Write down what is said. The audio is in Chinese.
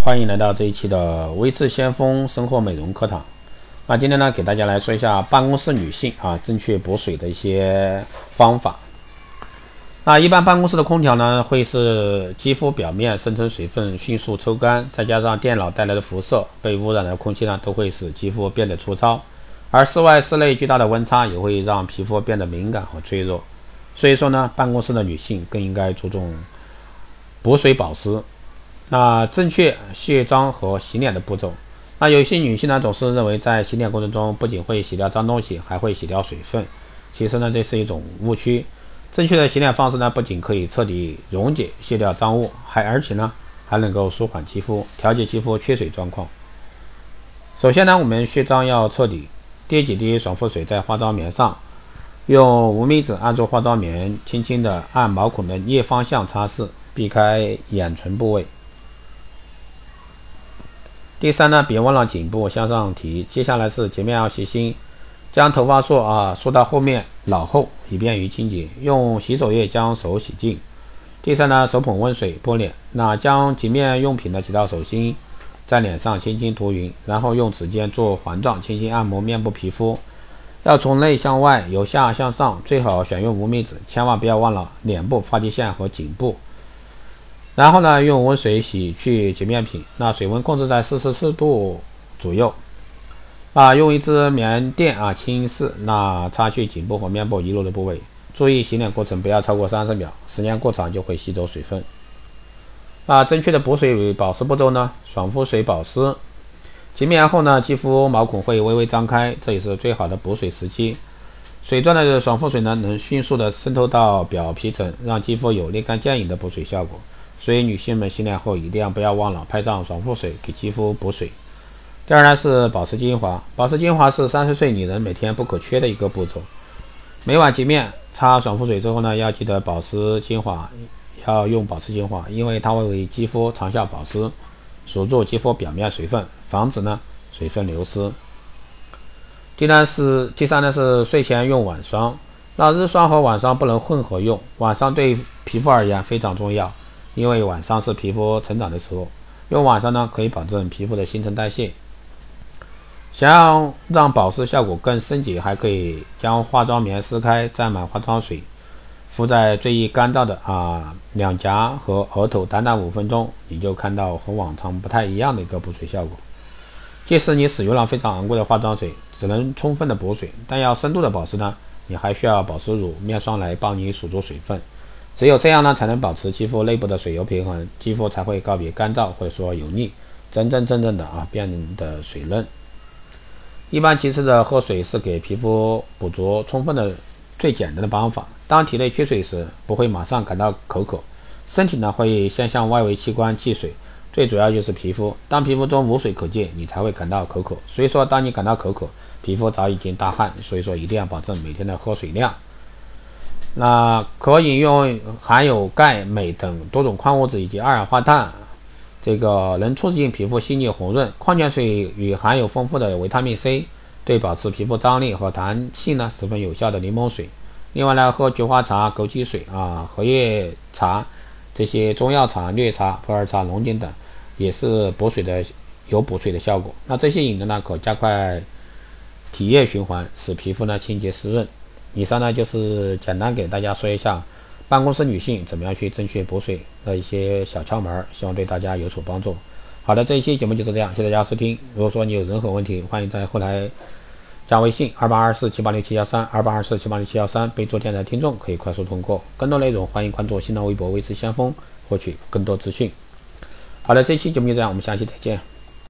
欢迎来到这一期的微智先锋生活美容课堂。那今天呢，给大家来说一下办公室女性啊正确补水的一些方法。那一般办公室的空调呢，会是肌肤表面生成水分迅速抽干，再加上电脑带来的辐射，被污染的空气呢，都会使肌肤变得粗糙。而室外、室内巨大的温差也会让皮肤变得敏感和脆弱。所以说呢，办公室的女性更应该注重补水保湿。那正确卸妆和洗脸的步骤。那有些女性呢，总是认为在洗脸过程中不仅会洗掉脏东西，还会洗掉水分。其实呢，这是一种误区。正确的洗脸方式呢，不仅可以彻底溶解、卸掉脏物，还而且呢，还能够舒缓肌肤、调节肌肤缺水状况。首先呢，我们卸妆要彻底，滴几滴爽肤水在化妆棉上，用无名指按住化妆棉，轻轻地按毛孔的逆方向擦拭，避开眼唇部位。第三呢，别忘了颈部向上提。接下来是洁面要细心，将头发梳啊梳到后面脑后，以便于清洁。用洗手液将手洗净。第三呢，手捧温水拨脸，那将洁面用品呢挤到手心，在脸上轻轻涂匀，然后用指尖做环状轻轻按摩面部皮肤，要从内向外，由下向上，最好选用无名指，千万不要忘了脸部、发际线和颈部。然后呢，用温水洗去洁面品，那水温控制在四十四度左右。啊，用一支棉垫啊轻拭，那擦去颈部和面部遗漏的部位。注意洗脸过程不要超过三十秒，时间过长就会吸走水分。啊，正确的补水保湿步骤呢？爽肤水保湿，洁面后呢，肌肤毛孔会微微张开，这也是最好的补水时机。水状的爽肤水呢，能迅速的渗透到表皮层，让肌肤有立竿见影的补水效果。所以女性们洗脸后一定要不要忘了拍上爽肤水给肌肤补水。第二呢是保湿精华，保湿精华是三十岁女人每天不可缺的一个步骤。每晚洁面擦爽肤水之后呢，要记得保湿精华，要用保湿精华，因为它会为肌肤长效保湿，锁住肌肤表面水分，防止呢水分流失。第三是第三呢是睡前用晚霜，那日霜和晚霜不能混合用，晚霜对皮肤而言非常重要。因为晚上是皮肤成长的时候，用晚上呢可以保证皮肤的新陈代谢。想要让保湿效果更升级，还可以将化妆棉撕开，沾满化妆水，敷在最易干燥的啊两颊和额头，短短五分钟，你就看到和往常不太一样的一个补水效果。即使你使用了非常昂贵的化妆水，只能充分的补水，但要深度的保湿呢，你还需要保湿乳、面霜来帮你锁住水分。只有这样呢，才能保持肌肤内部的水油平衡，肌肤才会告别干燥或者说油腻，真真正正的啊变得水嫩。一般及时的喝水是给皮肤补足充分的最简单的方法。当体内缺水时，不会马上感到口渴，身体呢会先向外围器官寄水，最主要就是皮肤。当皮肤中无水可见，你才会感到口渴。所以说，当你感到口渴，皮肤早已经大汗，所以说一定要保证每天的喝水量。那可饮用含有钙、镁等多种矿物质以及二氧化碳，这个能促进皮肤细腻红润。矿泉水与含有丰富的维他命 C，对保持皮肤张力和弹性呢十分有效的柠檬水。另外呢，喝菊花茶、枸杞水啊、荷叶茶这些中药茶、绿茶、普洱茶、龙井等，也是补水的，有补水的效果。那这些饮料呢，可加快体液循环，使皮肤呢清洁湿润。以上呢就是简单给大家说一下办公室女性怎么样去正确补水的一些小窍门，希望对大家有所帮助。好的，这一期节目就是这样，谢谢大家收听。如果说你有任何问题，欢迎在后台加微信二八二四七八六七幺三二八二四七八六七幺三，备注“电台听众”可以快速通过。更多内容欢迎关注新浪微博“微知先锋”获取更多资讯。好的，这期节目就这样，我们下期再见。